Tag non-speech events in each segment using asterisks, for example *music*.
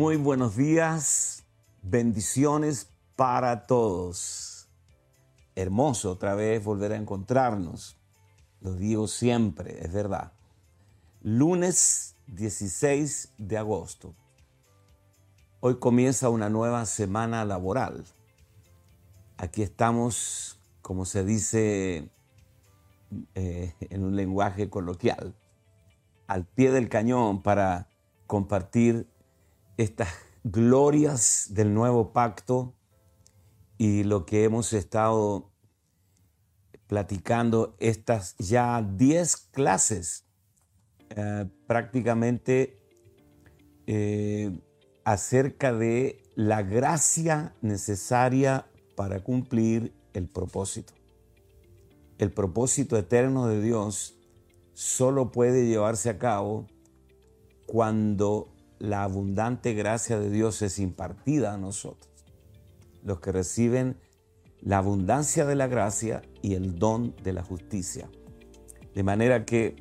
Muy buenos días, bendiciones para todos. Hermoso otra vez volver a encontrarnos. Lo digo siempre, es verdad. Lunes 16 de agosto. Hoy comienza una nueva semana laboral. Aquí estamos, como se dice eh, en un lenguaje coloquial, al pie del cañón para compartir estas glorias del nuevo pacto y lo que hemos estado platicando, estas ya 10 clases eh, prácticamente eh, acerca de la gracia necesaria para cumplir el propósito. El propósito eterno de Dios solo puede llevarse a cabo cuando la abundante gracia de Dios es impartida a nosotros, los que reciben la abundancia de la gracia y el don de la justicia. De manera que,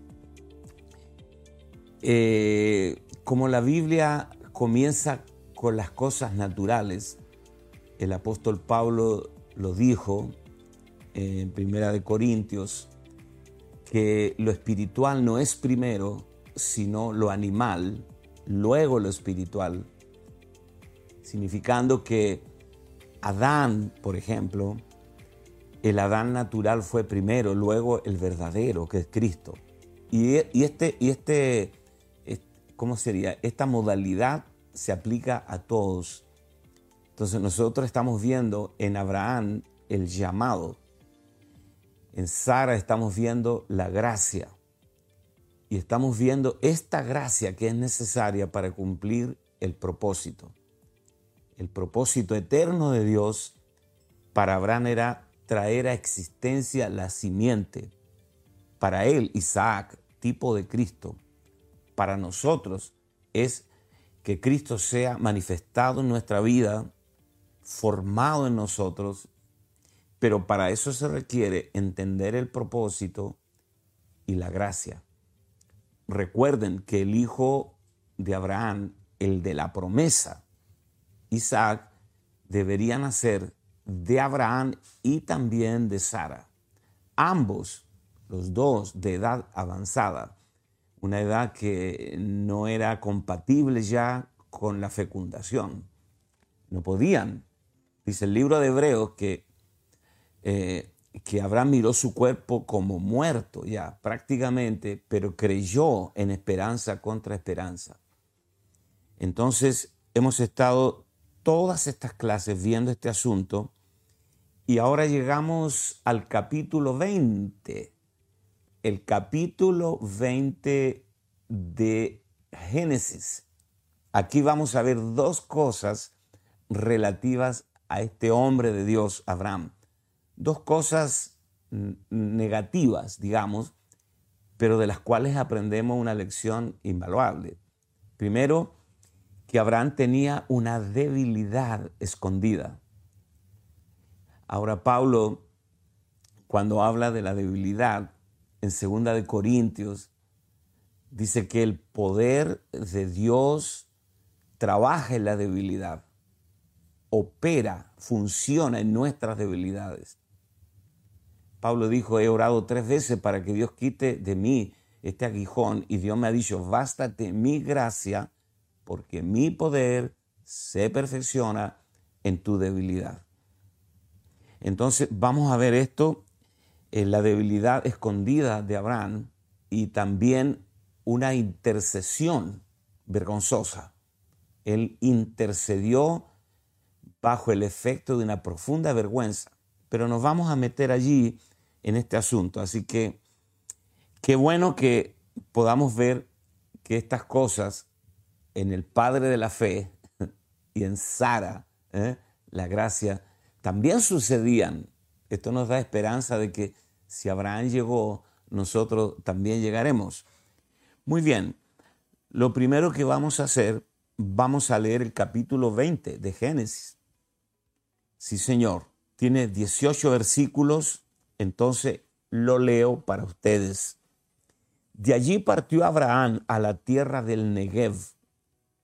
eh, como la Biblia comienza con las cosas naturales, el apóstol Pablo lo dijo en Primera de Corintios, que lo espiritual no es primero, sino lo animal, luego lo espiritual, significando que Adán, por ejemplo, el Adán natural fue primero, luego el verdadero, que es Cristo. Y, este, y este, ¿cómo sería? Esta modalidad se aplica a todos. Entonces nosotros estamos viendo en Abraham el llamado. En Sara estamos viendo la gracia y estamos viendo esta gracia que es necesaria para cumplir el propósito. El propósito eterno de Dios para Abraham era traer a existencia la simiente. Para él, Isaac, tipo de Cristo. Para nosotros es que Cristo sea manifestado en nuestra vida, formado en nosotros, pero para eso se requiere entender el propósito y la gracia. Recuerden que el hijo de Abraham, el de la promesa, Isaac, debería nacer de Abraham y también de Sara. Ambos, los dos de edad avanzada, una edad que no era compatible ya con la fecundación. No podían. Dice el libro de Hebreos que eh, que Abraham miró su cuerpo como muerto ya prácticamente, pero creyó en esperanza contra esperanza. Entonces hemos estado todas estas clases viendo este asunto y ahora llegamos al capítulo 20, el capítulo 20 de Génesis. Aquí vamos a ver dos cosas relativas a este hombre de Dios, Abraham dos cosas negativas, digamos, pero de las cuales aprendemos una lección invaluable. Primero, que Abraham tenía una debilidad escondida. Ahora Pablo, cuando habla de la debilidad, en segunda de Corintios, dice que el poder de Dios trabaja en la debilidad, opera, funciona en nuestras debilidades. Pablo dijo, he orado tres veces para que Dios quite de mí este aguijón y Dios me ha dicho, bástate mi gracia porque mi poder se perfecciona en tu debilidad. Entonces vamos a ver esto, en la debilidad escondida de Abraham y también una intercesión vergonzosa. Él intercedió bajo el efecto de una profunda vergüenza. Pero nos vamos a meter allí en este asunto. Así que qué bueno que podamos ver que estas cosas en el Padre de la Fe *laughs* y en Sara, ¿eh? la gracia, también sucedían. Esto nos da esperanza de que si Abraham llegó, nosotros también llegaremos. Muy bien, lo primero que vamos a hacer, vamos a leer el capítulo 20 de Génesis. Sí, Señor, tiene 18 versículos entonces lo leo para ustedes. De allí partió Abraham a la tierra del Negev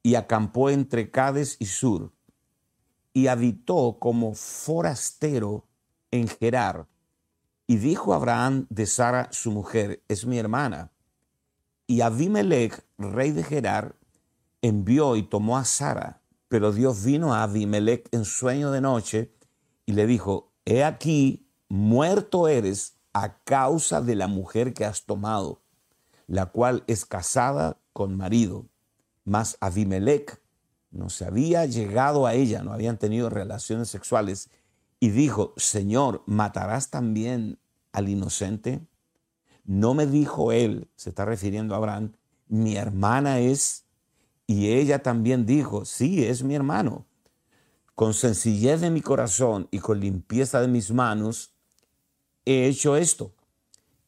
y acampó entre Cades y Sur, y habitó como forastero en Gerar. Y dijo Abraham de Sara, su mujer, es mi hermana. Y Abimelech, rey de Gerar, envió y tomó a Sara. Pero Dios vino a Abimelech en sueño de noche y le dijo, he aquí, muerto eres a causa de la mujer que has tomado, la cual es casada con marido. Mas Abimelech no se había llegado a ella, no habían tenido relaciones sexuales, y dijo, Señor, ¿matarás también al inocente? No me dijo él, se está refiriendo a Abraham, mi hermana es, y ella también dijo, sí, es mi hermano. Con sencillez de mi corazón y con limpieza de mis manos, he hecho esto.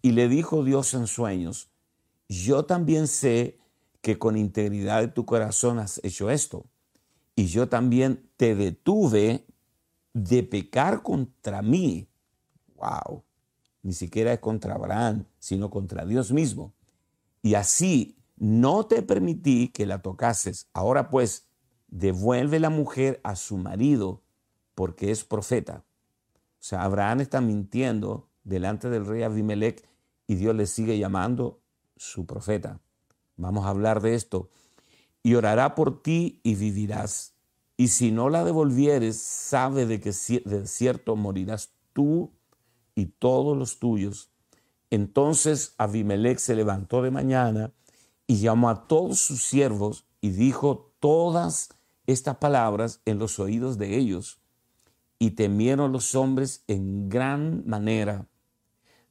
Y le dijo Dios en sueños, yo también sé que con integridad de tu corazón has hecho esto. Y yo también te detuve de pecar contra mí. Wow. Ni siquiera es contra Abraham, sino contra Dios mismo. Y así no te permití que la tocases. Ahora pues, devuelve la mujer a su marido porque es profeta. O sea, Abraham está mintiendo delante del rey Abimelech y Dios le sigue llamando su profeta. Vamos a hablar de esto. Y orará por ti y vivirás. Y si no la devolvieres, sabe de que de cierto morirás tú y todos los tuyos. Entonces Abimelech se levantó de mañana y llamó a todos sus siervos y dijo todas estas palabras en los oídos de ellos. Y temieron los hombres en gran manera.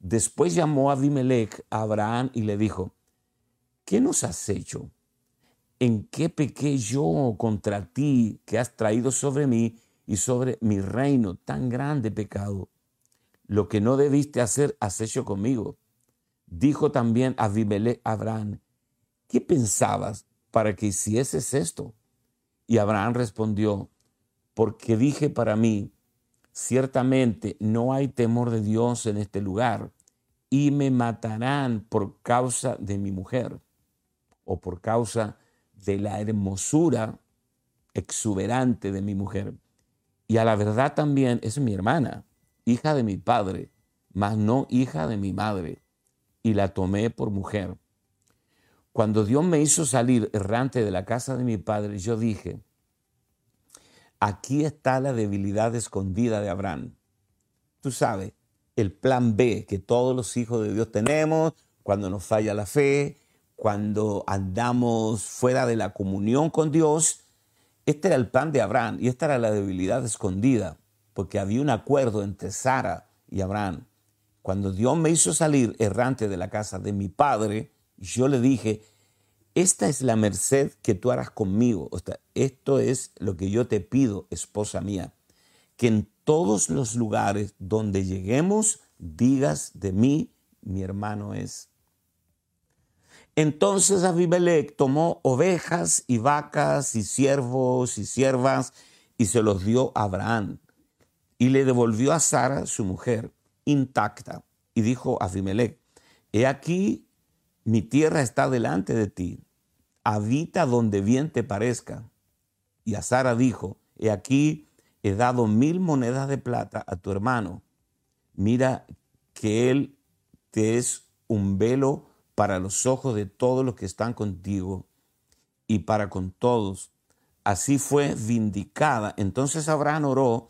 Después llamó a Abimelech a Abraham y le dijo, ¿qué nos has hecho? ¿En qué pequé yo contra ti que has traído sobre mí y sobre mi reino tan grande pecado? Lo que no debiste hacer has hecho conmigo. Dijo también Abimelech a Abraham, ¿qué pensabas para que hicieses esto? Y Abraham respondió, porque dije para mí, ciertamente no hay temor de Dios en este lugar, y me matarán por causa de mi mujer, o por causa de la hermosura exuberante de mi mujer. Y a la verdad también es mi hermana, hija de mi padre, mas no hija de mi madre, y la tomé por mujer. Cuando Dios me hizo salir errante de la casa de mi padre, yo dije, aquí está la debilidad escondida de Abraham. Tú sabes, el plan B que todos los hijos de Dios tenemos cuando nos falla la fe, cuando andamos fuera de la comunión con Dios, este era el plan de Abraham y esta era la debilidad escondida, porque había un acuerdo entre Sara y Abraham. Cuando Dios me hizo salir errante de la casa de mi padre, yo le dije, esta es la merced que tú harás conmigo. Esto es lo que yo te pido, esposa mía, que todos los lugares donde lleguemos digas de mí, mi hermano es entonces Abimelech tomó ovejas y vacas y siervos y siervas y se los dio a Abraham y le devolvió a Sara, su mujer, intacta. Y dijo a Abimelech, he aquí, mi tierra está delante de ti, habita donde bien te parezca. Y a Sara dijo, he aquí, he dado mil monedas de plata a tu hermano. Mira que él te es un velo para los ojos de todos los que están contigo y para con todos. Así fue vindicada. Entonces Abraham oró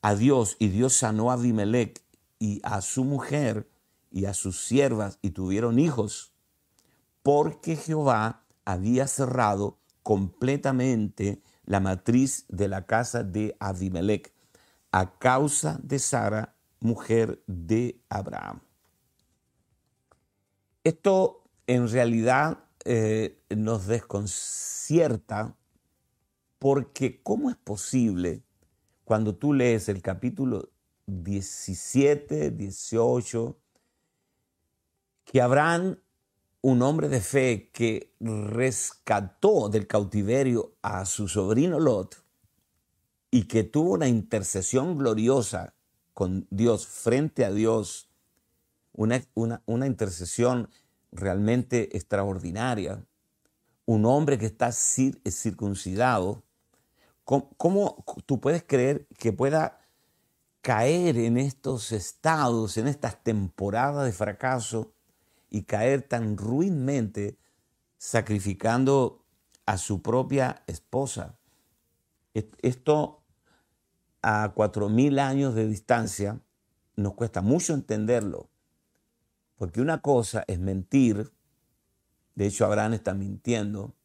a Dios y Dios sanó a Abimelech y a su mujer y a sus siervas y tuvieron hijos, porque Jehová había cerrado completamente la matriz de la casa de Abimelech a causa de Sara, mujer de Abraham. Esto en realidad eh, nos desconcierta porque ¿cómo es posible cuando tú lees el capítulo 17, 18, que Abraham, un hombre de fe que rescató del cautiverio a su sobrino Lot y que tuvo una intercesión gloriosa con Dios, frente a Dios, una, una, intercesión realmente extraordinaria. un hombre que está circuncidado, ¿cómo, tú puedes creer que pueda caer en estos estados, en estas temporadas de fracaso y caer tan ruinmente sacrificando a su propia esposa? Esto a cuatro mil años de distancia nos cuesta mucho entenderlo, porque una cosa es mentir de hecho, Abraham está mintiendo.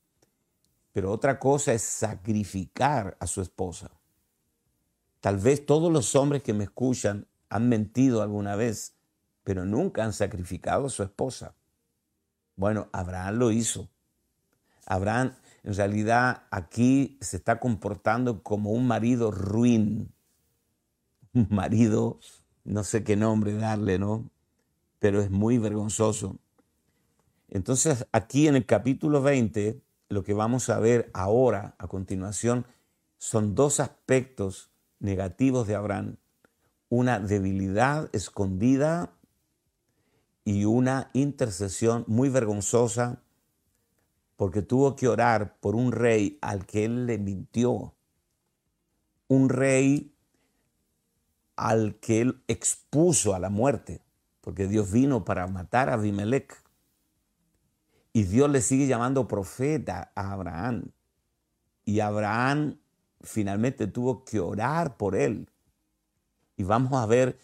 Pero otra cosa es sacrificar a su esposa. Tal vez todos los hombres que me escuchan han mentido alguna vez, pero nunca han sacrificado a su esposa. Bueno, Abraham lo hizo. Abraham en realidad aquí se está comportando como un marido ruin. *laughs* Un marido, no sé qué nombre darle, ¿no? Pero es muy vergonzoso. Entonces, aquí en el capítulo 20, lo que vamos a ver ahora, a continuación, son dos aspectos negativos de Abraham. Una debilidad escondida y una intercesión muy vergonzosa porque tuvo que orar por un rey al que él le mintió. Un rey al que él expuso a la muerte, porque Dios vino para matar a Abimelech. Y Dios le sigue llamando profeta a Abraham. Y Abraham finalmente tuvo que orar por él. Y vamos a ver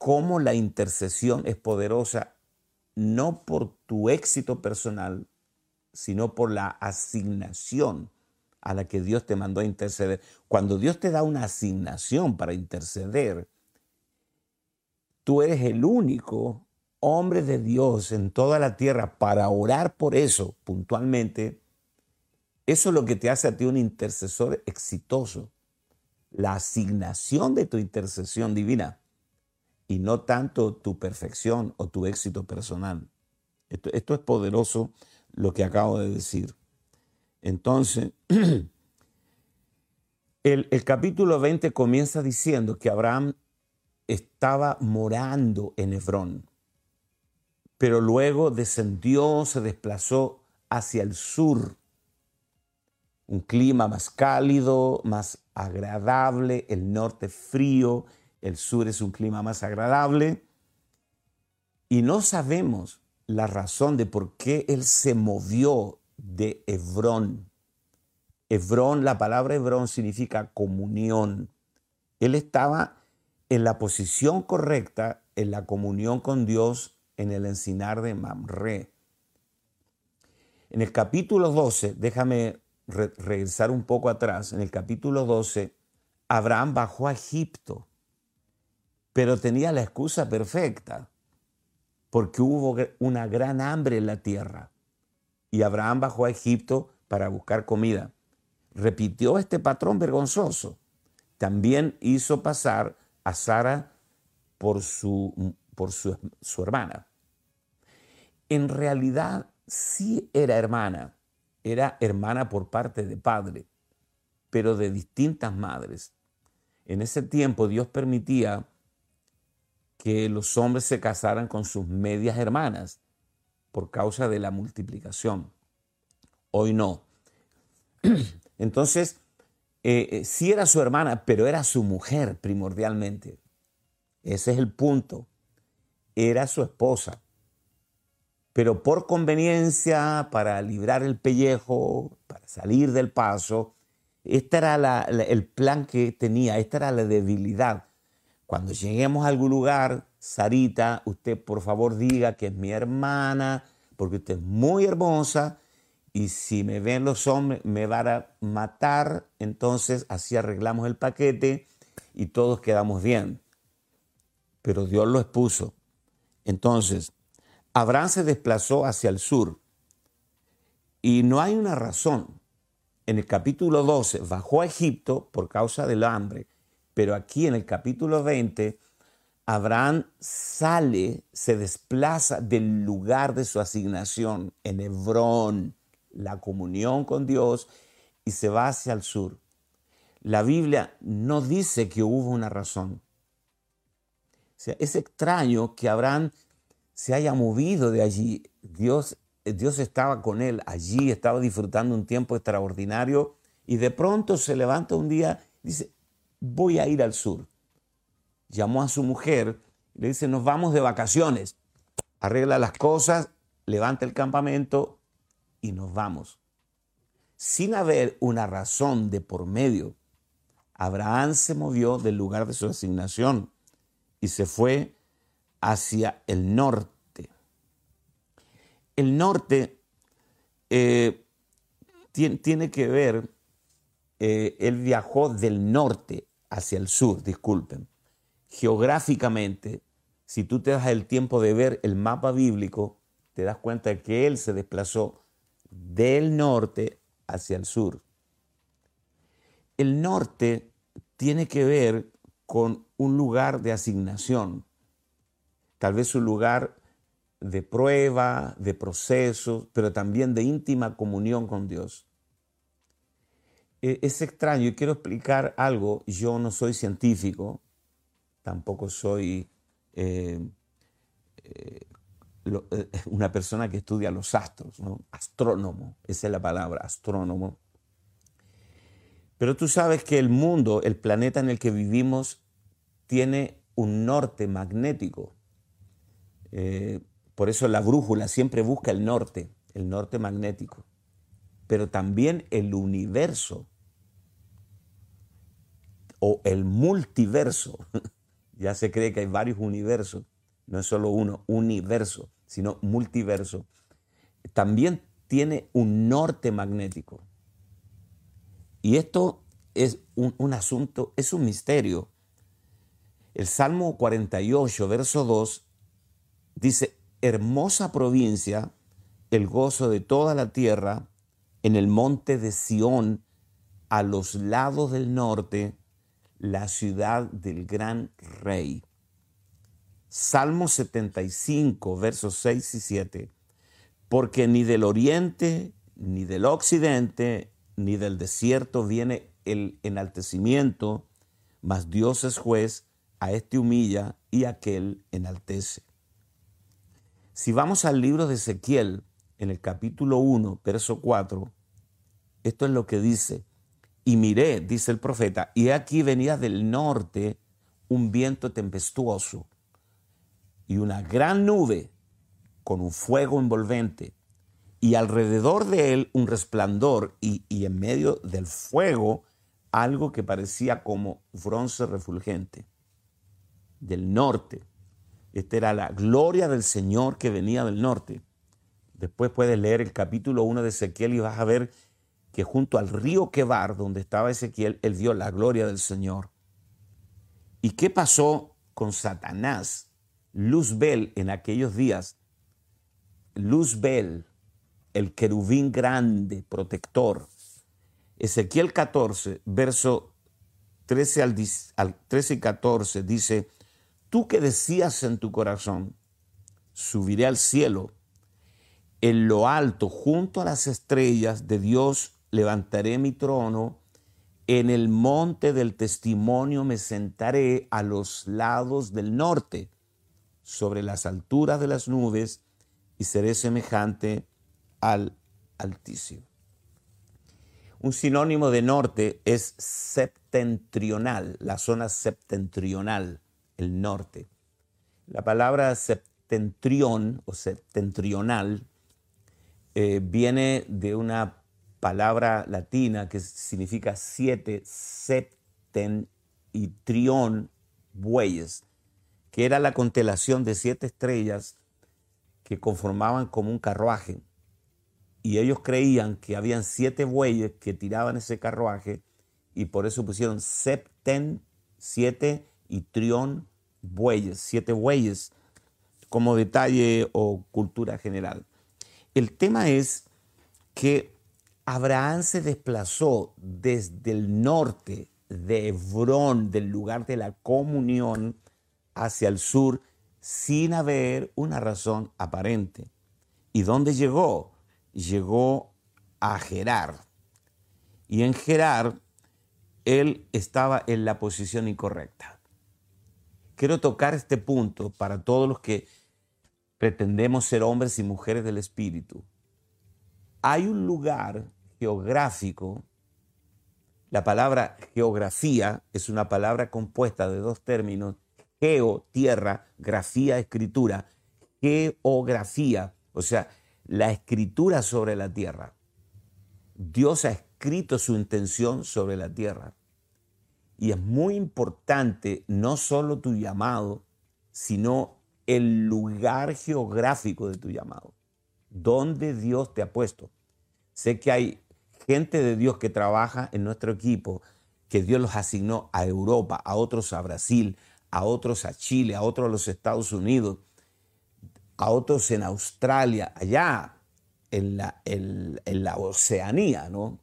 cómo la intercesión es poderosa, no por tu éxito personal, sino por la asignación a la que Dios te mandó a interceder. Cuando Dios te da una asignación para interceder, tú eres el único hombre de Dios en toda la tierra para orar por eso puntualmente, eso es lo que te hace a ti un intercesor exitoso. La asignación de tu intercesión divina y no tanto tu perfección o tu éxito personal. Esto, es poderoso lo que acabo de decir. Entonces, *clears throat* el, el capítulo 20 comienza diciendo que Abraham estaba morando en Hebrón pero luego descendió, se desplazó hacia el sur. Un clima más cálido, más agradable, el norte frío, el sur es un clima más agradable. Y no sabemos la razón de por qué él se movió de Hebrón. Hebrón, la palabra Hebrón significa comunión. Él estaba en la posición correcta, en la comunión con Dios, en el encinar de Mamre. En el capítulo 12, déjame regresar un poco atrás, en el capítulo 12, Abraham bajó a Egipto, pero tenía la excusa perfecta, porque hubo una gran hambre en la tierra, y Abraham bajó a Egipto para buscar comida. Repitió este patrón vergonzoso. También hizo pasar a Sara por su, por su, su hermana en realidad sí era hermana, era hermana por parte de padre, pero de distintas madres. En ese tiempo Dios permitía que los hombres se casaran con sus medias hermanas por causa de la multiplicación. Hoy no. *clears throat* Entonces, eh, eh, sí era su hermana, pero era su mujer primordialmente. Ese es el punto. Era su esposa pero por conveniencia, para librar el pellejo, para salir del paso, este era el plan que tenía, esta era la debilidad. Cuando lleguemos a algún lugar, Sarita, usted por favor diga que es mi hermana, porque usted es muy hermosa y si me ven los hombres me van a matar, entonces así arreglamos el paquete y todos quedamos bien. Pero Dios lo expuso. Entonces, Abraham se desplazó hacia el sur y no hay una razón. En el capítulo 12 bajó a Egipto por causa del hambre, pero aquí en el capítulo 20 Abraham sale, se desplaza del lugar de su asignación en Hebrón, la comunión con Dios, y se va hacia el sur. La Biblia no dice que hubo una razón. Es extraño que Abraham se haya movido de allí. Dios Dios estaba con él allí, estaba disfrutando un tiempo extraordinario y de pronto se levanta un día y dice, voy a ir al sur. Llamó a su mujer le dice, nos vamos de vacaciones. Arregla las cosas, levanta el campamento y nos vamos. Sin haber una razón de por medio, Abraham se movió del lugar de su asignación y se fue hacia el norte. El norte eh, tiene, que ver, eh, él viajó del norte hacia el sur, disculpen. Geográficamente, si tú te das el tiempo de ver el mapa bíblico, te das cuenta de que él se desplazó del norte hacia el sur. El norte tiene que ver con un lugar de asignación, tal vez un lugar de prueba, de proceso, pero también de íntima comunión con Dios. E, es extraño y quiero explicar algo. Yo no soy científico, tampoco soy eh, eh, eh, una persona que estudia los astros, ¿no? astrónomo, esa es la palabra, astrónomo. Pero tú sabes que el mundo, el planeta en el que vivimos, tiene un norte magnético. Eh, por eso la brújula siempre busca el norte, el norte magnético. Pero también el universo o el multiverso. *laughs* ya se cree que hay varios universos, no es solo uno, universo, sino multiverso. También tiene un norte magnético. Y esto es un, un asunto, es un misterio. El Salmo 48, verso 2, Dice, hermosa provincia, el gozo de toda la tierra, en el monte de Sión, a los lados del norte, la ciudad del gran rey. Salmo 75, versos 6 y 7. Porque ni del oriente, ni del occidente, ni del desierto viene el enaltecimiento, mas Dios es juez, a este humilla y aquel enaltece. Si vamos al libro de Ezequiel, en el capítulo 1, verso 4, esto es lo que dice. Y miré, dice el profeta, y aquí venía del norte un viento tempestuoso y una gran nube con un fuego envolvente, y alrededor de él un resplandor, y, en medio del fuego algo que parecía como bronce refulgente. Del norte esta era la gloria del Señor que venía del norte. Después puedes leer el capítulo 1 de Ezequiel y vas a ver que junto al río Quebar, donde estaba Ezequiel, él vio la gloria del Señor. ¿Y qué pasó con Satanás? Luzbel en aquellos días. Luzbel, el querubín grande, protector. Ezequiel 14, verso 13 al, 13 y 14 dice, Tú que decías en tu corazón, subiré al cielo, en lo alto, junto a las estrellas de Dios, levantaré mi trono, en el monte del testimonio me sentaré a los lados del norte, sobre las alturas de las nubes, y seré semejante al Altísimo. Un sinónimo de norte es septentrional, la zona septentrional el norte. La palabra septentrión o septentrional eh, viene de una palabra latina que significa siete, septen y trión, bueyes, que era la constelación de siete estrellas que conformaban como un carruaje. Y ellos creían que habían siete bueyes que tiraban ese carruaje y por eso pusieron septen, siete y trión, bueyes, siete bueyes, como detalle o cultura general. El tema es que Abraham se desplazó desde el norte de Hebrón, del lugar de la comunión, hacia el sur, sin haber una razón aparente. ¿Y dónde llegó? Llegó a Gerar. Y en Gerar, él estaba en la posición incorrecta. Quiero tocar este punto para todos los que pretendemos ser hombres y mujeres del Espíritu. hay un lugar geográfico, la palabra geografía es una palabra compuesta de dos términos, geo, tierra, grafía, escritura, geografía, o sea, la escritura sobre la tierra. Dios ha escrito su intención sobre la tierra. Y es muy importante no solo tu llamado, sino el lugar geográfico de tu llamado, donde Dios te ha puesto. Sé que hay gente de Dios que trabaja en nuestro equipo, que Dios los asignó a Europa, a otros a Brasil, a otros a Chile, a otros a los Estados Unidos, a otros en Australia, allá en la, en, la Oceanía, ¿no?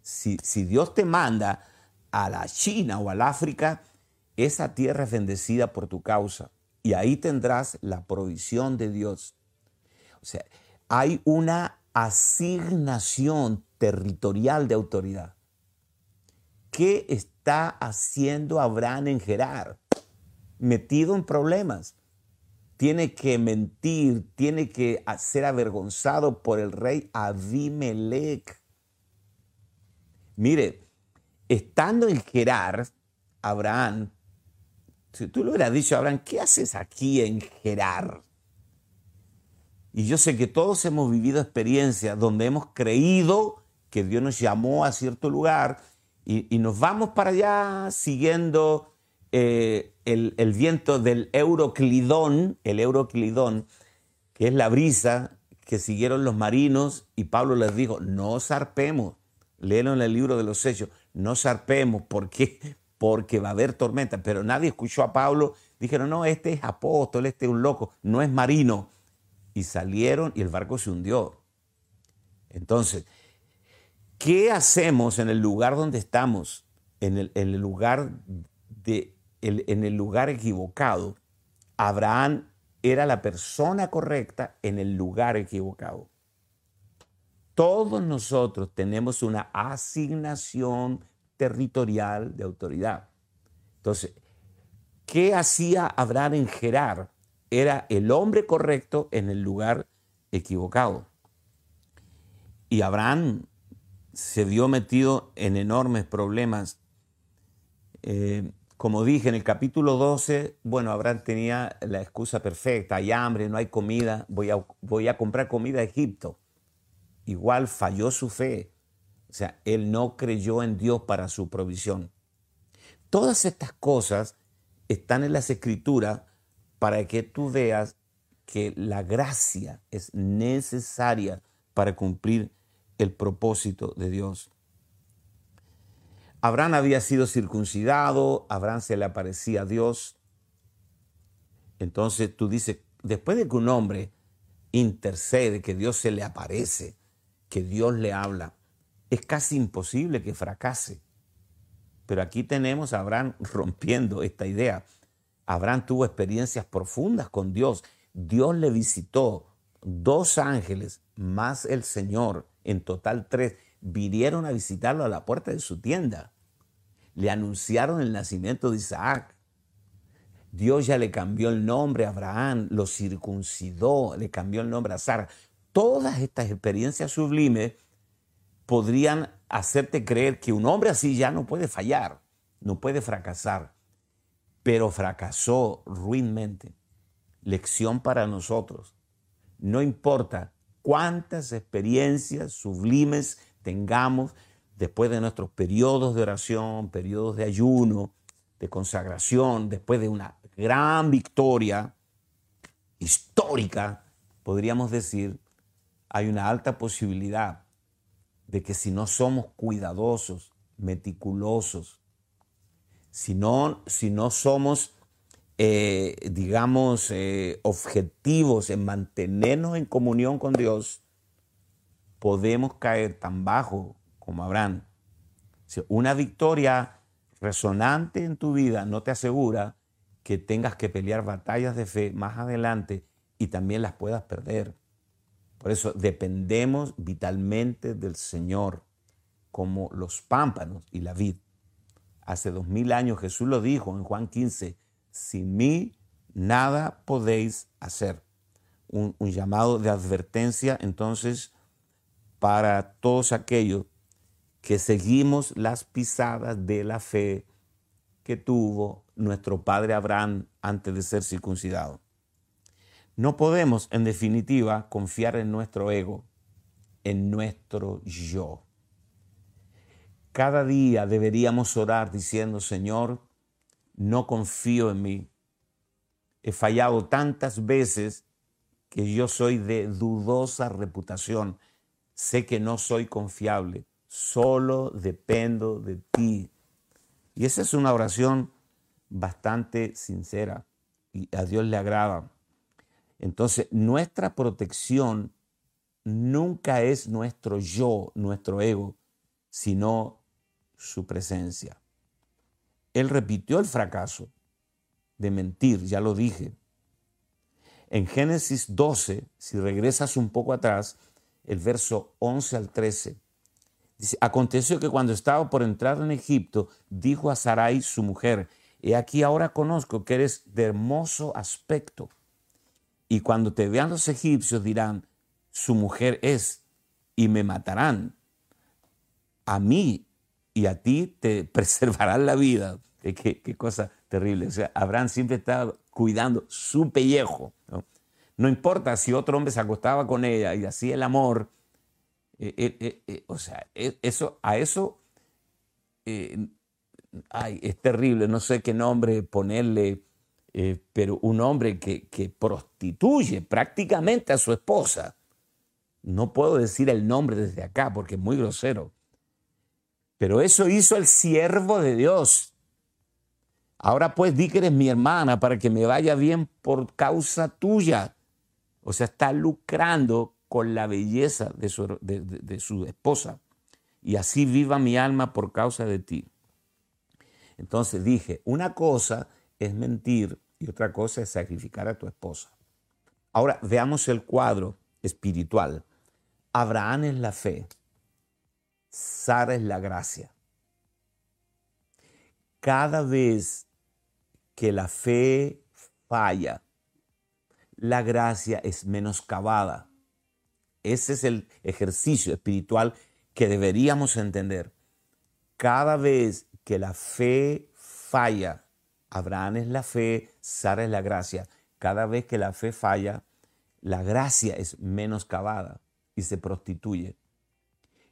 Si, si Dios te manda a la China o al África, esa tierra es bendecida por tu causa y ahí tendrás la provisión de Dios. O sea, hay una asignación territorial de autoridad. ¿Qué está haciendo Abraham en Gerar? Metido en problemas. Tiene que mentir, tiene que ser avergonzado por el rey Abimelech. Mire, estando en Gerar, Abraham si tú le hubieras dicho a Abraham, ¿qué haces aquí en Gerar? Y yo sé que todos hemos vivido experiencias donde hemos creído que Dios nos llamó a cierto lugar y, nos vamos para allá siguiendo eh, el, viento del Euroclidón, el Euroclidón, que es la brisa que siguieron los marinos y Pablo les dijo, no zarpemos, léelo en el libro de los hechos, no zarpemos, porque porque va a haber tormenta. Pero nadie escuchó a Pablo. Dijeron, no, este es apóstol, este es un loco, no es marino. Y salieron y el barco se hundió. Entonces, ¿qué hacemos en el lugar donde estamos? En el, lugar, en el lugar equivocado. Abraham era la persona correcta en el lugar equivocado. Todos nosotros tenemos una asignación territorial de autoridad. Entonces, ¿qué hacía Abraham en Gerar? Era el hombre correcto en el lugar equivocado. Y Abraham se vio metido en enormes problemas. Eh, como dije en el capítulo 12, bueno, Abraham tenía la excusa perfecta, hay hambre, no hay comida, voy a, voy a comprar comida a Egipto. Igual falló su fe, o sea, él no creyó en Dios para su provisión. Todas estas cosas están en las escrituras para que tú veas que la gracia es necesaria para cumplir el propósito de Dios. Abraham había sido circuncidado, Abraham se le aparecía a Dios. Entonces tú dices, después de que un hombre intercede, que Dios se le aparece, que Dios le habla, es casi imposible que fracase. Pero aquí tenemos a Abraham *laughs* rompiendo esta idea. Abraham tuvo experiencias profundas con Dios. Dios le visitó. Dos ángeles más el Señor, en total tres, vinieron a visitarlo a la puerta de su tienda. Le anunciaron el nacimiento de Isaac. Dios ya le cambió el nombre a Abraham, lo circuncidó, le cambió el nombre a Sara. Todas estas experiencias sublimes podrían hacerte creer que un hombre así ya no puede fallar, no puede fracasar, pero fracasó ruinmente. Lección para nosotros. No importa cuántas experiencias sublimes tengamos después de nuestros periodos de oración, periodos de ayuno, de consagración, después de una gran victoria histórica, podríamos decir, hay una alta posibilidad de que si no somos cuidadosos, meticulosos, si no, si no somos, eh, digamos, eh, objetivos en mantenernos en comunión con Dios, podemos caer tan bajo como Abraham. Una victoria resonante en tu vida no te asegura que tengas que pelear batallas de fe más adelante y también las puedas perder. Por eso dependemos vitalmente del Señor, como los pámpanos y la vid. Hace dos mil años Jesús lo dijo en Juan 15, sin mí nada podéis hacer. Un, llamado de advertencia entonces para todos aquellos que seguimos las pisadas de la fe que tuvo nuestro padre Abraham antes de ser circuncidado. No podemos, en definitiva, confiar en nuestro ego, en nuestro yo. Cada día deberíamos orar diciendo, Señor, no confío en mí. He fallado tantas veces que yo soy de dudosa reputación. Sé que no soy confiable. Solo dependo de ti. Y esa es una oración bastante sincera y a Dios le agrada. Entonces, nuestra protección nunca es nuestro yo, nuestro ego, sino su presencia. Él repitió el fracaso de mentir, ya lo dije. En Génesis 12, si regresas un poco atrás, el verso 11 al 13, dice, aconteció que cuando estaba por entrar en Egipto, dijo a Sarai su mujer, he aquí ahora conozco que eres de hermoso aspecto. Y cuando te vean los egipcios dirán, su mujer es, y me matarán. A mí y a ti te *laughs* preservarán la vida. Qué, cosa terrible. O sea, Abraham siempre estaba cuidando su pellejo. ¿no? importa si otro hombre se acostaba con ella y hacía el amor. Eh, eh, eh, o sea, e, eso, a eso es terrible. No sé qué nombre ponerle, pero un hombre que, que prostituye prácticamente a su esposa. No puedo decir el nombre desde acá porque es muy grosero. Pero eso hizo el siervo de Dios. Ahora pues di que eres mi hermana para que me vaya bien por causa tuya. O sea, está lucrando con la belleza de su, de, su esposa. Y así viva mi alma por causa de ti. Entonces dije, una cosa es mentir y otra cosa es sacrificar a tu esposa. Ahora veamos el cuadro espiritual. Abraham es la fe, Sara es la gracia. Cada vez que la fe falla, la gracia es menoscabada. Ese es el ejercicio espiritual que deberíamos entender. Cada vez que la fe falla, Abraham es la fe, Sara es la gracia. Cada vez que la fe falla, la gracia es menoscabada y se prostituye.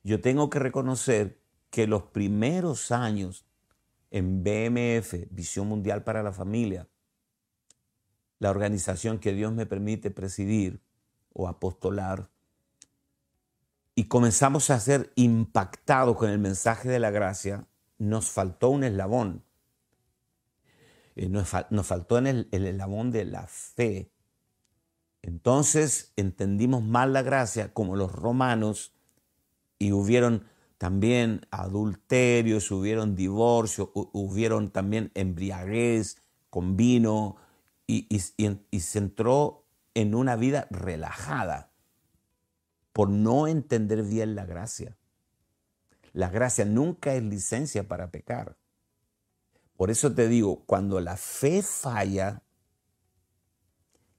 Yo tengo que reconocer que los primeros años en BMF, Visión Mundial para la Familia, la organización que Dios me permite presidir o apostolar, y comenzamos a ser impactados con el mensaje de la gracia, nos faltó un eslabón. Eh, nos, faltó el eslabón de la fe. Entonces entendimos mal la gracia como los romanos y hubieron también adulterios, hubieron divorcios, hubieron también embriaguez con vino y, y se entró en una vida relajada por no entender bien la gracia. La gracia nunca es licencia para pecar. Por eso te digo, cuando la fe falla,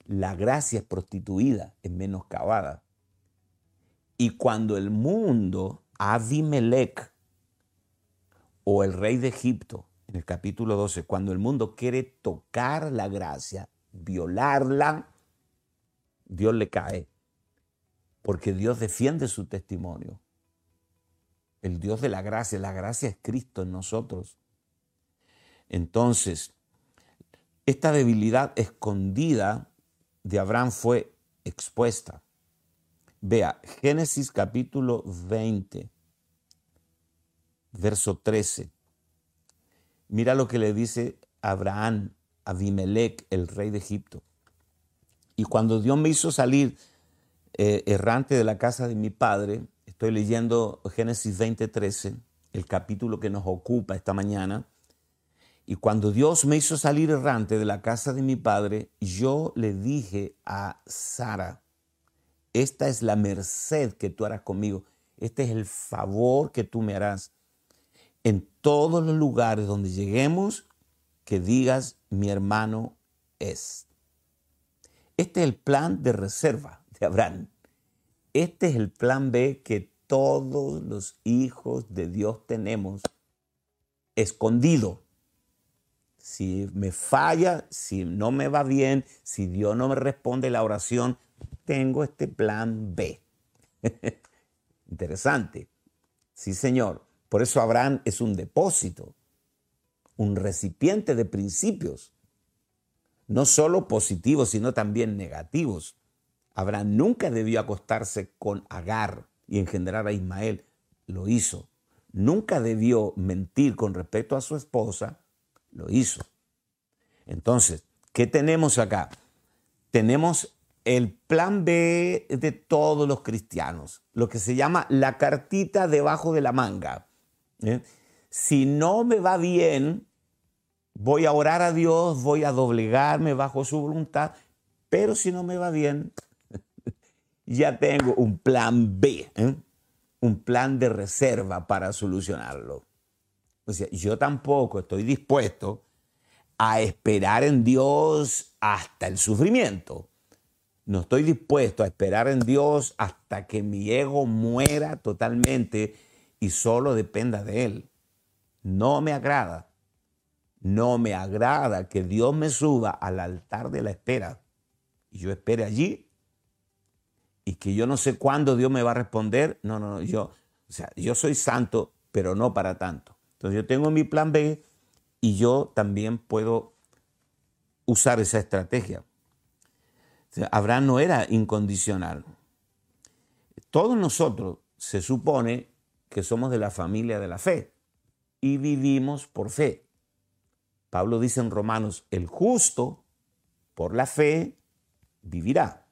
la gracia es prostituida, es menoscabada. Y cuando el mundo Abimelech o el rey de Egipto, en el capítulo 12, cuando el mundo quiere tocar la gracia, violarla, Dios le cae, porque Dios defiende su testimonio. El Dios de la gracia, la gracia es Cristo en nosotros. Entonces, esta debilidad escondida de Abraham fue expuesta. Vea, Génesis capítulo 20, verso 13. Mira lo que le dice Abraham Abimelech, el rey de Egipto. Y cuando Dios me hizo salir eh, errante de la casa de mi padre, estoy leyendo Génesis 20, 13, el capítulo que nos ocupa esta mañana. Y cuando Dios me hizo salir errante de la casa de mi padre, yo le dije a Sara, esta es la merced que tú harás conmigo. Este es el favor que tú me harás. En todos los lugares donde lleguemos, que digas, mi hermano es. Este es el plan de reserva de Abraham. Este es el plan B que todos los hijos de Dios tenemos escondido. Si me falla, si no me va bien, si Dios no me responde la oración, tengo este plan B. *laughs* Interesante. Sí, Señor. Por eso Abraham es un depósito, un recipiente de principios, no solo positivos, sino también negativos. Abraham nunca debió acostarse con Agar y engendrar a Ismael. Lo hizo. Nunca debió mentir con respecto a su esposa. Lo hizo. Entonces, ¿qué tenemos acá? Tenemos el plan B de todos los cristianos, lo que se llama la cartita debajo de la manga. ¿eh? Si no me va bien, voy a orar a Dios, voy a doblegarme bajo su voluntad, pero si no me va bien, *laughs* ya tengo un plan B, ¿eh? un plan de reserva para solucionarlo. O sea, yo tampoco estoy dispuesto a esperar en Dios hasta el sufrimiento. No estoy dispuesto a esperar en Dios hasta que mi ego muera totalmente y solo dependa de Él. No me agrada. No me agrada que Dios me suba al altar de la espera y yo espere allí y que yo no sé cuándo Dios me va a responder. No, no, no, yo, o sea, yo soy santo, pero no para tanto. Entonces yo tengo mi plan B y yo también puedo usar esa estrategia. Abraham no era incondicional. Todos nosotros se supone que somos de la familia de la fe y vivimos por fe. Pablo dice en Romanos, el justo por la fe vivirá.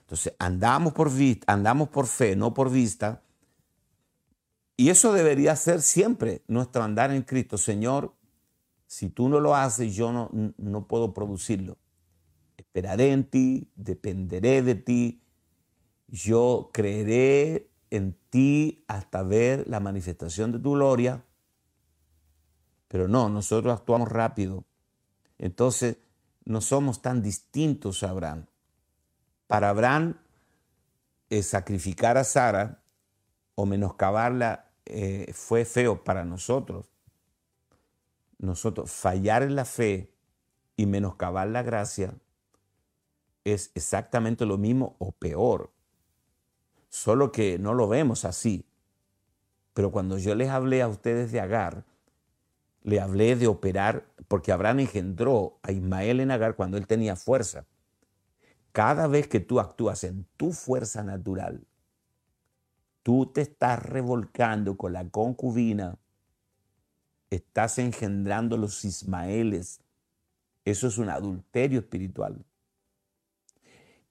Entonces, andamos por, andamos por fe, no por vista. Y eso debería ser siempre nuestro andar en Cristo. Señor, si tú no lo haces, yo no, no puedo producirlo. Esperaré en ti, dependeré de ti. Yo creeré en ti hasta ver la manifestación de tu gloria. Pero no, nosotros actuamos rápido. Entonces, no somos tan distintos a Abraham. Para Abraham, eh, sacrificar a Sara o menoscabarla eh, fue feo para nosotros. Nosotros fallar en la fe y menoscabar la gracia es exactamente lo mismo o peor solo que no lo vemos así. Pero cuando yo les hablé a ustedes de Agar, le hablé de operar, porque Abraham engendró a Ismael en Agar cuando él tenía fuerza. Cada vez que tú actúas en tu fuerza natural, tú te estás revolcando con la concubina, estás engendrando los Ismaeles. Eso es un adulterio espiritual.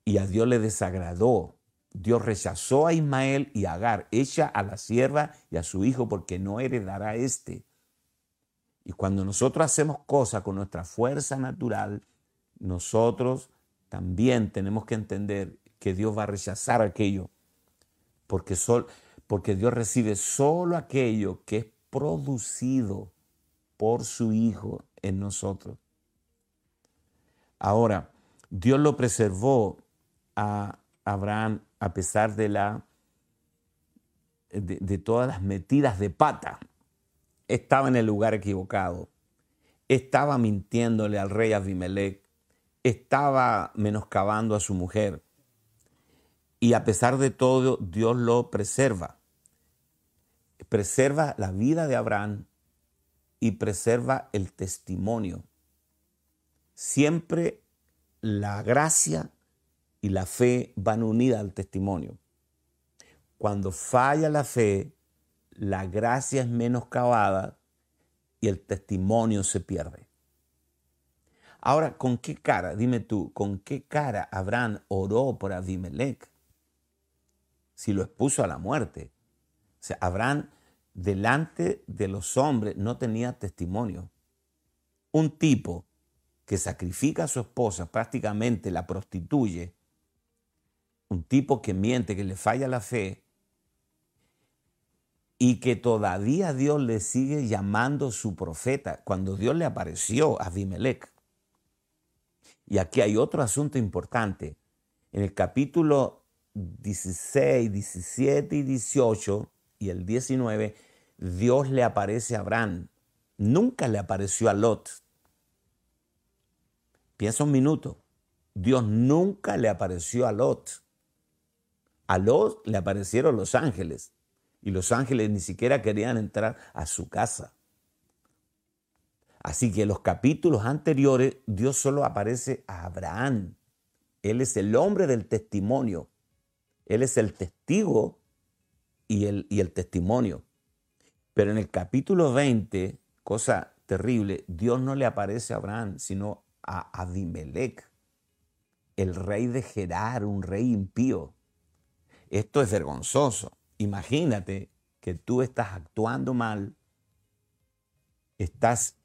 Y a Dios le desagradó Dios rechazó a Ismael y a Agar, echa a la sierva y a su hijo porque no heredará este. Y cuando nosotros hacemos cosas con nuestra fuerza natural, nosotros también tenemos que entender que Dios va a rechazar aquello, porque, sol, porque Dios recibe solo aquello que es producido por su Hijo en nosotros. Ahora, Dios lo preservó a Abraham a pesar de, la, de, todas las metidas de pata. Estaba en el lugar equivocado. Estaba mintiéndole al rey Abimelech. Estaba menoscabando a su mujer. Y a pesar de todo, Dios lo preserva. Preserva la vida de Abraham y preserva el testimonio. Siempre la gracia y la fe van unidas al testimonio. Cuando falla la fe, la gracia es menoscabada y el testimonio se pierde. Ahora, ¿con qué cara, dime tú, con qué cara Abraham oró por Abimelech? Si lo expuso a la muerte. O sea, Abraham delante de los hombres no tenía testimonio. Un tipo que sacrifica a su esposa, prácticamente la prostituye, un tipo que miente, que le falla la fe, y que todavía Dios le sigue llamando su profeta cuando Dios le apareció a Abimelech. Y aquí hay otro asunto importante. En el capítulo 16, 17 y 18 y el 19, Dios le aparece a Abraham. Nunca le apareció a Lot. Piensa un minuto. Dios nunca le apareció a Lot. A Lot le aparecieron los ángeles y los ángeles ni siquiera querían entrar a su casa. Así que en los capítulos anteriores Dios solo aparece a Abraham. Él es el hombre del testimonio. Él es el testigo y el, y el testimonio. Pero en el capítulo 20, cosa terrible, Dios no le aparece a Abraham, sino a Abimelech, el rey de Gerar, un rey impío. Esto es vergonzoso. Imagínate que tú estás actuando mal, estás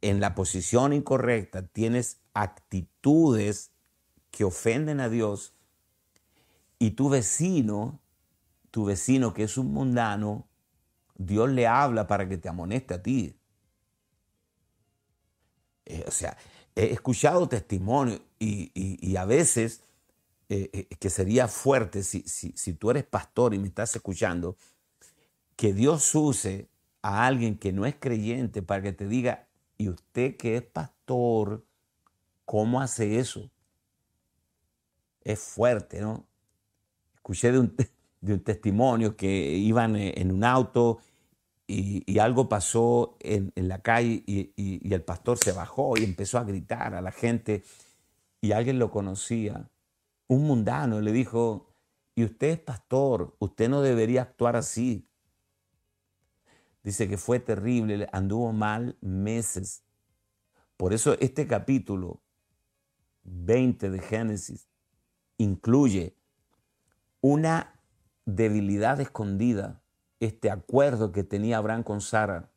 en la posición incorrecta, tienes actitudes que ofenden a Dios y tu vecino, tu vecino que es un mundano, Dios le habla para que te amoneste a ti. Eh, o sea, he escuchado testimonios y, a veces eh, eh, que sería fuerte si, si tú eres pastor y me estás escuchando, que Dios use a alguien que no es creyente para que te diga, y usted que es pastor, ¿cómo hace eso? Es fuerte, ¿no? Escuché de un, de un testimonio que iban eh, en un auto y, algo pasó en, la calle y, el pastor se bajó y empezó a gritar a la gente y alguien lo conocía. Un mundano le dijo, y usted es pastor, usted no debería actuar así. Dice que fue terrible, anduvo mal meses. Por eso este capítulo 20 de Génesis incluye una debilidad escondida, este acuerdo que tenía Abraham con Sara,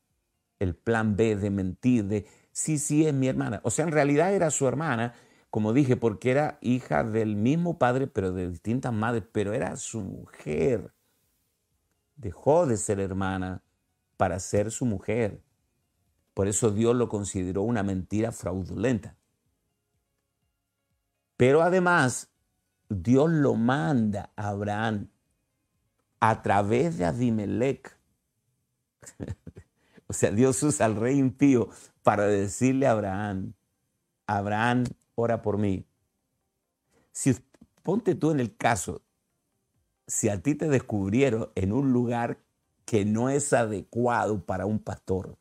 el plan B de mentir, de sí, sí es mi hermana. O sea, en realidad era su hermana, como dije, porque era hija del mismo padre, pero de distintas madres, pero era su mujer. Dejó de ser hermana para ser su mujer. Por eso Dios lo consideró una mentira fraudulenta. Pero además, Dios lo manda a Abraham a través de Abimelech. *laughs* o sea, Dios usa al rey impío para decirle a Abraham, Abraham, ora por mí. Si, ponte tú en el caso, si a ti te descubrieron en un lugar que no es adecuado para un pastor.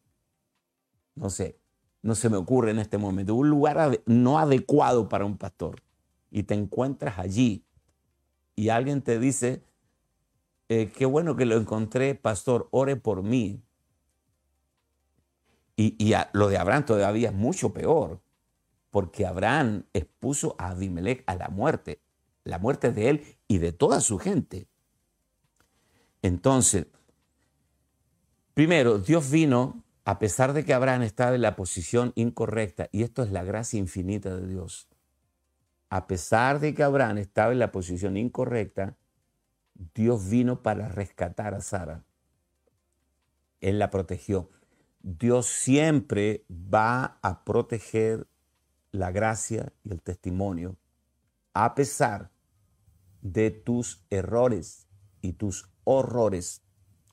No sé, no se me ocurre en este momento. Un lugar no adecuado para un pastor. Y te encuentras allí y alguien te dice, eh, qué bueno que lo encontré, pastor, ore por mí. Y, lo de Abraham todavía es mucho peor, porque Abraham expuso a Abimelech a la muerte, la muerte de él y de toda su gente. Entonces, Primero, Dios vino a pesar de que Abraham estaba en la posición incorrecta, y esto es la gracia infinita de Dios. A pesar de que Abraham estaba en la posición incorrecta, Dios vino para rescatar a Sara. Él la protegió. Dios siempre va a proteger la gracia y el testimonio, a pesar de tus errores y tus horrores,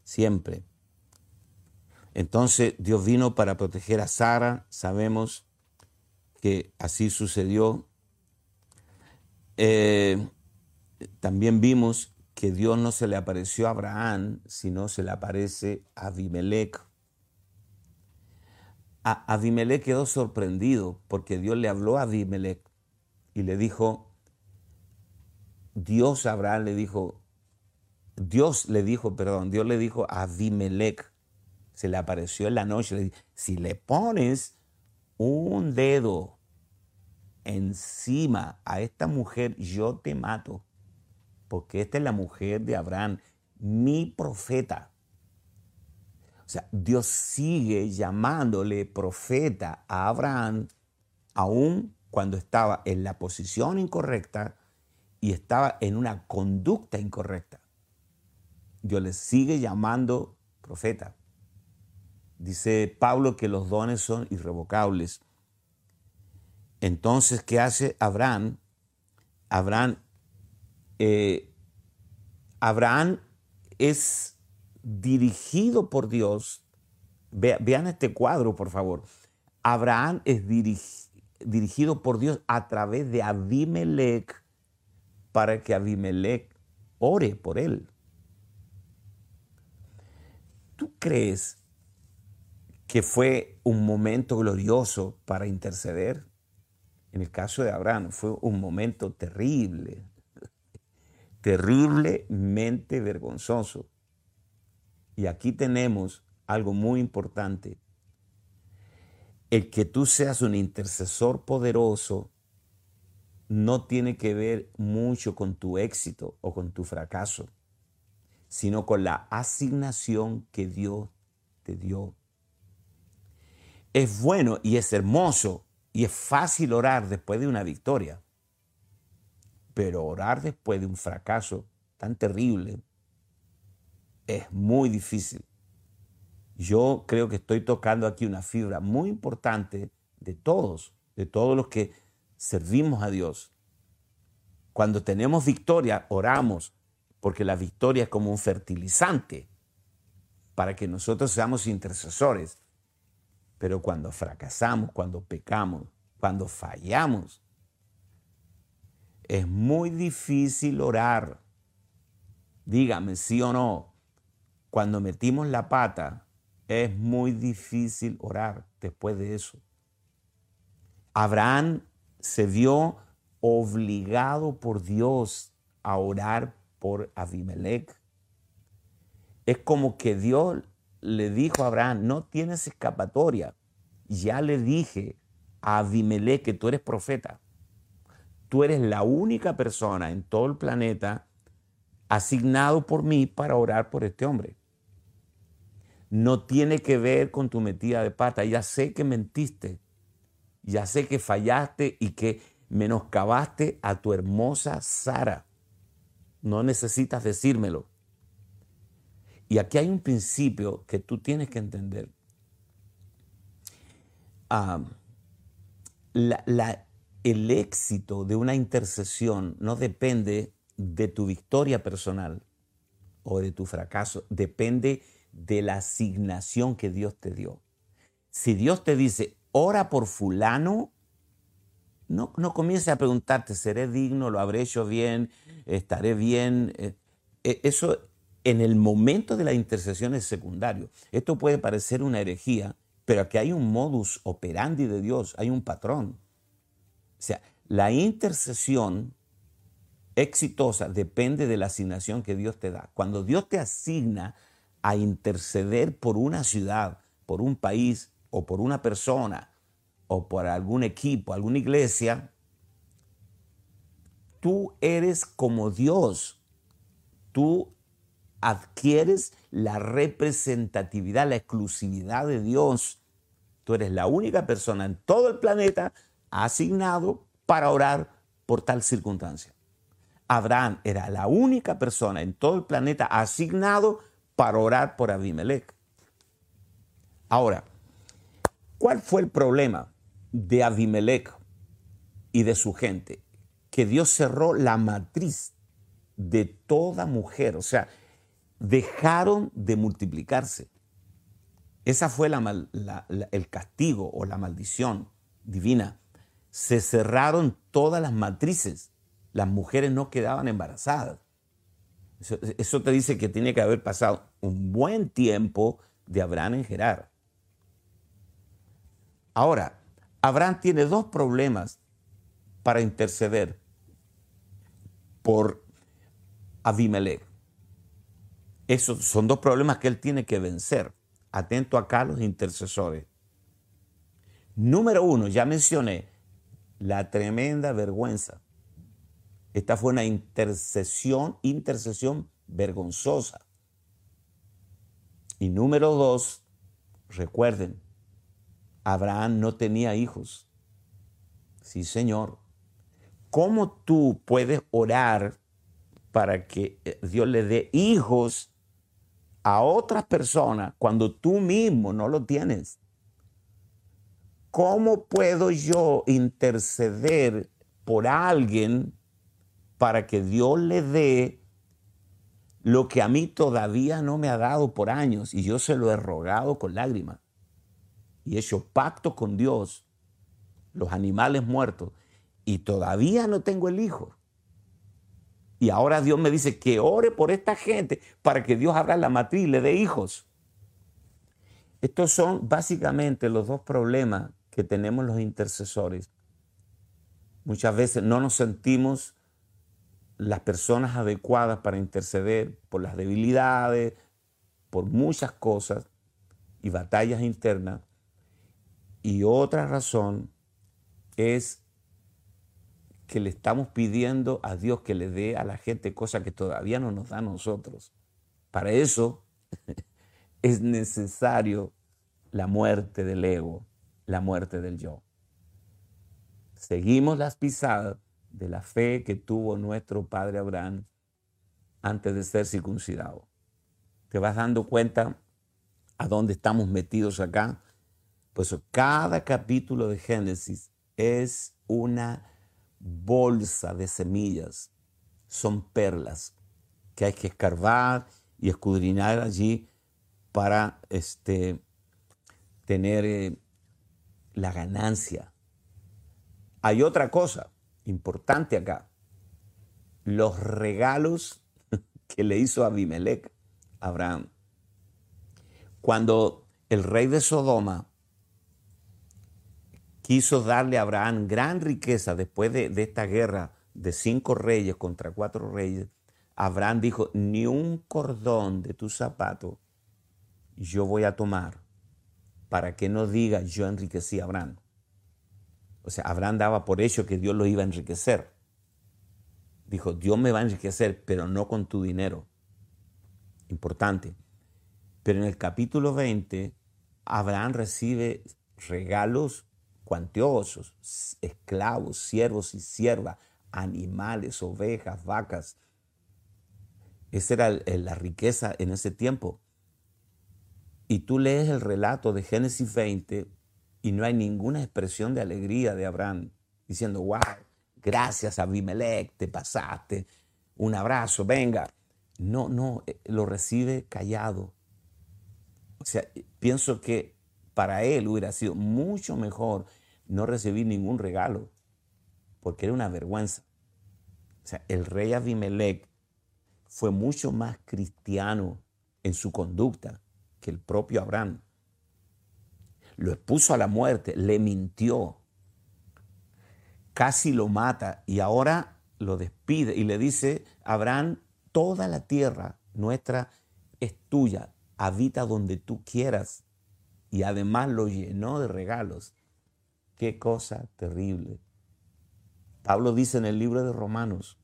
siempre. Entonces Dios vino para proteger a Sara, sabemos que así sucedió. Eh, también vimos que Dios no se le apareció a Abraham, sino se le aparece a Abimelech. A Abimelech quedó sorprendido porque Dios le habló a Abimelech y le dijo, Dios Abraham le dijo, Dios le dijo, perdón, Dios le dijo a Abimelech, se le apareció en la noche. Si le pones un dedo encima a esta mujer, yo te mato. Porque esta es la mujer de Abraham, mi profeta. O sea, Dios sigue llamándole profeta a Abraham, aun cuando estaba en la posición incorrecta y estaba en una conducta incorrecta. Dios le sigue llamando profeta. Dice Pablo que los dones son irrevocables. Entonces, ¿qué hace Abraham? Abraham eh, Abraham es dirigido por Dios. vean este cuadro, por favor. Abraham es dirigido por Dios a través de Abimelech para que Abimelech ore por él. ¿Tú crees que fue un momento glorioso para interceder? En el caso de Abraham fue un momento terrible, terriblemente vergonzoso. Y aquí tenemos algo muy importante. El que tú seas un intercesor poderoso no tiene que ver mucho con tu éxito o con tu fracaso, sino con la asignación que Dios te dio. Es bueno y es hermoso y es fácil orar después de una victoria, pero orar después de un fracaso tan terrible es muy difícil. Yo creo que estoy tocando aquí una fibra muy importante de todos, de todos los que servimos a Dios. Cuando tenemos victoria, oramos, porque la victoria es como un fertilizante para que nosotros seamos intercesores. Pero cuando fracasamos, cuando pecamos, cuando fallamos, es muy difícil orar. Dígame sí o no. Cuando metimos la pata, es muy difícil orar después de eso. Abraham se vio obligado por Dios a orar por Abimelech. Es como que Dios le dijo a Abraham, no tienes escapatoria. Ya le dije a Abimelech que tú eres profeta. Tú eres la única persona en todo el planeta asignado por mí para orar por este hombre. No tiene que ver con tu metida de pata. Ya sé que mentiste ya sé que fallaste y que menoscabaste a tu hermosa Sara. No necesitas decírmelo. Y aquí hay un principio que tú tienes que entender. el éxito de una intercesión no depende de tu victoria personal o de tu fracaso, depende de la asignación que Dios te dio. Si Dios te dice, ora por fulano, no, no comiences a preguntarte, ¿seré digno? ¿Lo habré hecho bien? ¿Estaré bien? Eh, eh, eso en el momento de la intercesión es secundario. Esto puede parecer una herejía, pero aquí hay un modus operandi de Dios, hay un patrón. O sea, la intercesión exitosa depende de la asignación que Dios te da. Cuando Dios te asigna a interceder por una ciudad, por un país, o por una persona o por algún equipo, alguna iglesia, tú eres como Dios. Tú adquieres la representatividad, la exclusividad de Dios. Tú eres la única persona en todo el planeta asignado para orar por tal circunstancia. Abraham era la única persona en todo el planeta asignado para orar por Abimelech. Ahora, ¿Cuál fue el problema de Abimelech y de su gente? Que Dios cerró la matriz de toda mujer, o sea, dejaron de multiplicarse. Esa fue el castigo o la maldición divina. Se cerraron todas las matrices. Las mujeres no quedaban embarazadas. Eso, te dice que tiene que haber pasado un buen tiempo de Abraham en Gerar. Ahora, Abraham tiene dos problemas para interceder por Abimelech. Esos son dos problemas que él tiene que vencer. Atento acá los intercesores. Número uno, ya mencioné, la tremenda vergüenza. Esta fue una intercesión, intercesión vergonzosa. Y número dos, recuerden, Abraham no tenía hijos. Sí, Señor. ¿Cómo tú puedes orar para que eh, Dios le dé hijos a otras personas cuando tú mismo no lo tienes? ¿Cómo puedo yo interceder por alguien para que Dios le dé lo que a mí todavía no me ha dado por años y yo se lo he rogado con lágrimas. Y he hecho pacto con Dios, los animales muertos, y todavía no tengo el hijo. Y ahora Dios me dice que ore por esta gente para que Dios abra la matriz y le dé hijos. Estos son básicamente los dos problemas que tenemos los intercesores. Muchas veces no nos sentimos las personas adecuadas para interceder por las debilidades, por muchas cosas y batallas internas. Y otra razón es que le estamos pidiendo a Dios que le dé a la gente cosas que todavía no nos da a nosotros. Para eso *laughs* es necesario la muerte del ego, la muerte del yo. Seguimos las pisadas de la fe que tuvo nuestro padre Abraham antes de ser circuncidado. ¿Te vas dando cuenta a dónde estamos metidos acá? Pues cada capítulo de Génesis es una bolsa de semillas, son perlas que hay que escarbar y escudriñar allí para este, tener eh, la ganancia. Hay otra cosa importante acá. Los regalos *laughs* que le hizo Abimelech a Abraham. Cuando el rey de Sodoma quiso darle a Abraham gran riqueza después de, de esta guerra de cinco reyes contra cuatro reyes, Abraham dijo, ni un cordón de tu zapato yo voy a tomar para que no diga yo enriquecí a Abraham. O sea, Abraham daba por hecho que Dios lo iba a enriquecer. Dijo, Dios me va a enriquecer, pero no con tu dinero. Importante. Pero en el capítulo 20, Abraham recibe regalos cuantiosos, esclavos, siervos y siervas, animales, ovejas, vacas. Esa era la riqueza en ese tiempo. Y tú lees el relato de Génesis 20 y no hay ninguna expresión de alegría de Abraham diciendo, wow, gracias Abimelech, te pasaste, un abrazo, venga. No, no, eh, lo recibe callado. O sea, pienso que para él hubiera sido mucho mejor no recibir ningún regalo, porque era una vergüenza. O sea, el rey Abimelech fue mucho más cristiano en su conducta que el propio Abraham lo expuso a la muerte, le mintió, casi lo mata y ahora lo despide y le dice, Abraham, toda la tierra nuestra es tuya, habita donde tú quieras. Y además lo llenó de regalos. Qué cosa terrible. Pablo dice en el libro de Romanos,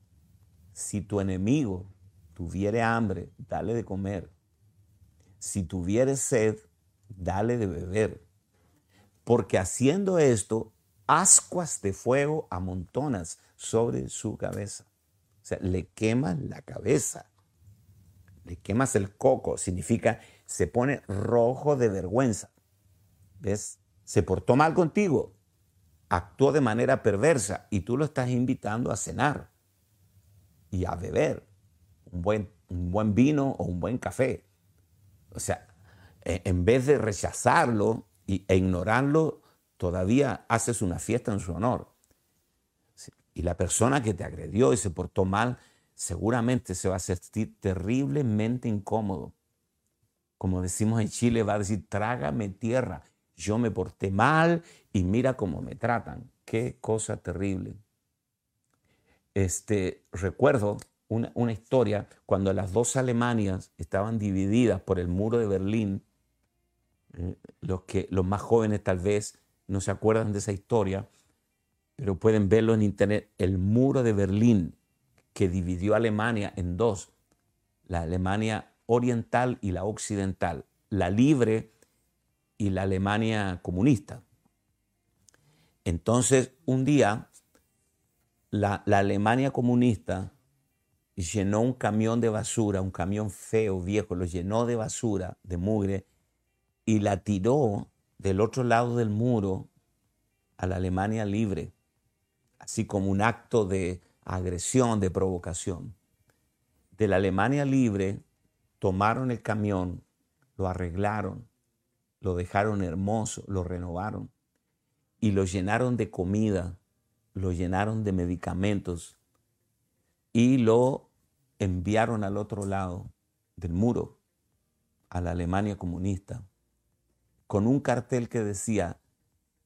si tu enemigo tuviere hambre, dale de comer. Si tuviere sed, dale de beber porque haciendo esto, ascuas de fuego amontonas sobre su cabeza. O sea, le quemas la cabeza, le quemas el coco, significa se pone rojo de vergüenza. ¿Ves? Se portó mal contigo, actuó de manera perversa y tú lo estás invitando a cenar y a beber un buen, un buen vino o un buen café. O sea, e, en vez de rechazarlo, e ignorarlo, todavía haces una fiesta en su honor. Y la persona que te agredió y se portó mal, seguramente se va a sentir terriblemente incómodo. Como decimos en Chile, va a decir, trágame tierra. Yo me porté mal y mira cómo me tratan. Qué cosa terrible. Este, recuerdo una, una historia cuando las dos Alemanias estaban divididas por el muro de Berlín los, que, los más jóvenes tal vez no se acuerdan de esa historia, pero pueden verlo en internet, el muro de Berlín que dividió Alemania en dos, la Alemania oriental y la occidental, la libre y la Alemania comunista. Entonces, un día, la, la, Alemania comunista llenó un camión de basura, un camión feo, viejo, lo llenó de basura, de mugre, y la tiró del otro lado del muro a la Alemania libre, así como un acto de agresión, de provocación. de la Alemania libre tomaron el camión, lo arreglaron, lo dejaron hermoso, lo renovaron y lo llenaron de comida, lo llenaron de medicamentos y lo enviaron al otro lado del muro, a la Alemania comunista, con un cartel que decía,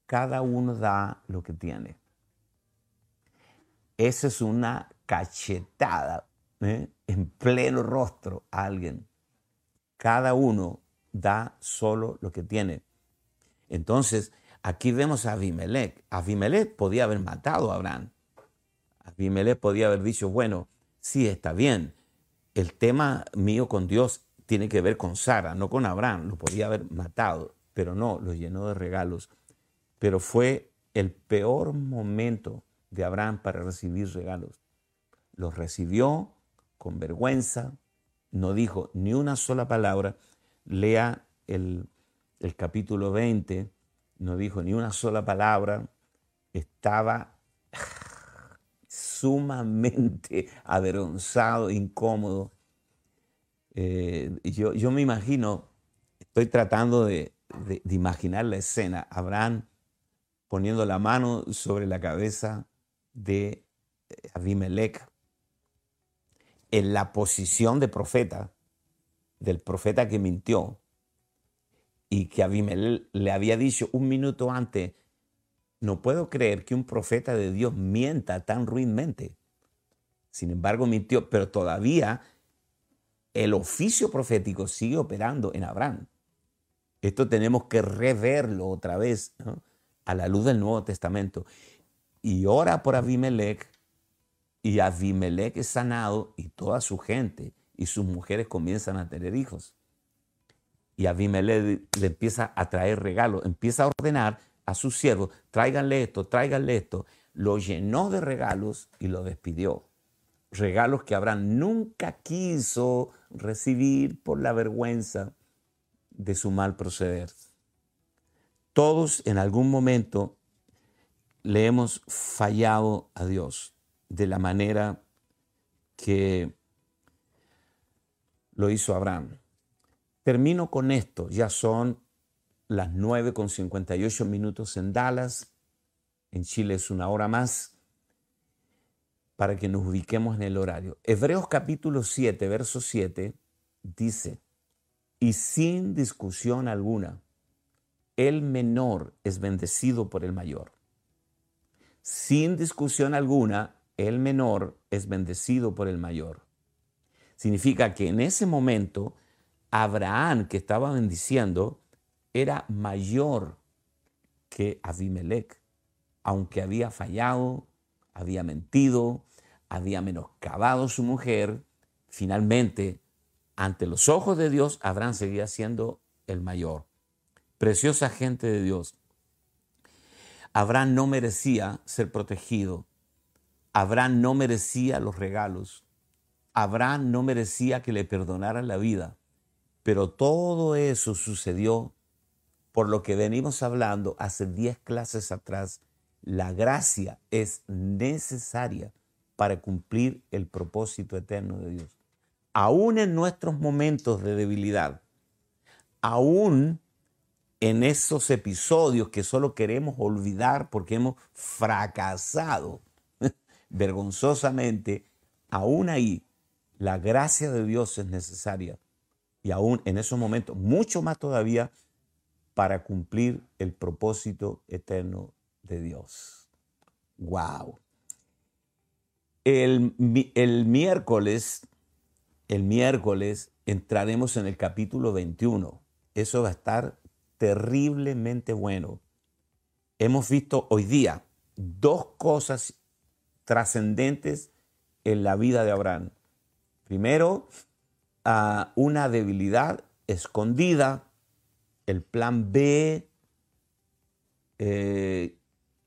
cada uno da lo que tiene. Esa es una cachetada ¿eh? en pleno rostro a alguien. Cada uno da solo lo que tiene. Entonces, aquí vemos a Abimelech. Abimelech podía haber matado a Abraham. Abimelech podía haber dicho, bueno, sí, está bien. El tema mío con Dios tiene que ver con Sara, no con Abraham. Lo podía haber matado, pero no, lo llenó de regalos. Pero fue el peor momento de Abraham para recibir regalos. Los recibió con vergüenza, no dijo ni una sola palabra. Lea el, el capítulo 20, no dijo ni una sola palabra. Estaba *sighs* sumamente avergonzado, incómodo. Eh, yo, yo, me imagino, estoy tratando de, de, imaginar la escena, Abraham poniendo la mano sobre la cabeza de eh, Abimelech en la posición de profeta, del profeta que mintió y que Abimelech le había dicho un minuto antes, no puedo creer que un profeta de Dios mienta tan ruinmente. Sin embargo, mintió, pero todavía el oficio profético sigue operando en Abraham. Esto tenemos que reverlo otra vez a la luz del Nuevo Testamento. Y ora por Abimelech, y Abimelech es sanado, y toda su gente y sus mujeres comienzan a tener hijos. Y Abimelech le empieza a traer regalos, empieza a ordenar a sus siervos, tráiganle esto, tráiganle esto. Lo llenó de regalos y lo despidió. Regalos que Abraham nunca quiso recibir por la vergüenza de su mal proceder. Todos en algún momento le hemos fallado a Dios de la manera que lo hizo Abraham. Termino con esto, ya son las 9 con 58 minutos en Dallas. En Chile es una hora más para que nos ubiquemos en el horario. Hebreos capítulo 7, verso 7 dice, y sin discusión alguna, el menor es bendecido por el mayor. Sin discusión alguna, el menor es bendecido por el mayor. Significa que en ese momento, Abraham, que estaba bendiciendo, era mayor que Abimelech, aunque había fallado, había mentido, había menoscabado su mujer, finalmente, ante los ojos de Dios, Abraham seguía siendo el mayor. Preciosa gente de Dios. Abraham no merecía ser protegido. Abraham no merecía los regalos. Abraham no merecía que le perdonaran la vida. Pero todo eso sucedió por lo que venimos hablando hace 10 clases atrás, la gracia es necesaria para cumplir el propósito eterno de Dios. Aún en nuestros momentos de debilidad, aún en esos episodios que solo queremos olvidar porque hemos fracasado *laughs* vergonzosamente, aún ahí la gracia de Dios es necesaria. Y aún en esos momentos, mucho más todavía, para cumplir el propósito eterno de Dios. ¡Wow! El, el, miércoles, el miércoles entraremos en el capítulo 21. Eso va a estar terriblemente bueno. Hemos visto hoy día dos cosas trascendentes en la vida de Abraham. Primero, una debilidad escondida el plan B eh,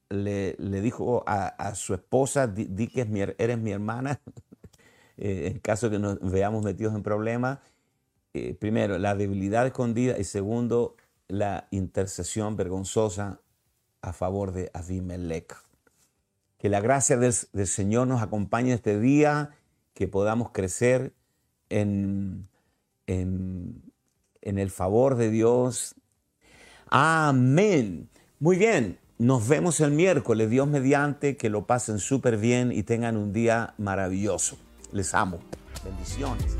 le, dijo a, su esposa, di, que eres mi hermana, *laughs* eh, en caso que nos veamos metidos en problemas. Eh, primero, la debilidad escondida y segundo, la intercesión vergonzosa a favor de Abimelech. Que la gracia del, Señor nos acompañe este día, que podamos crecer en, en el favor de Dios. Amén. Muy bien, nos vemos el miércoles, Dios mediante, que lo pasen súper bien y tengan un día maravilloso. Les amo. Bendiciones.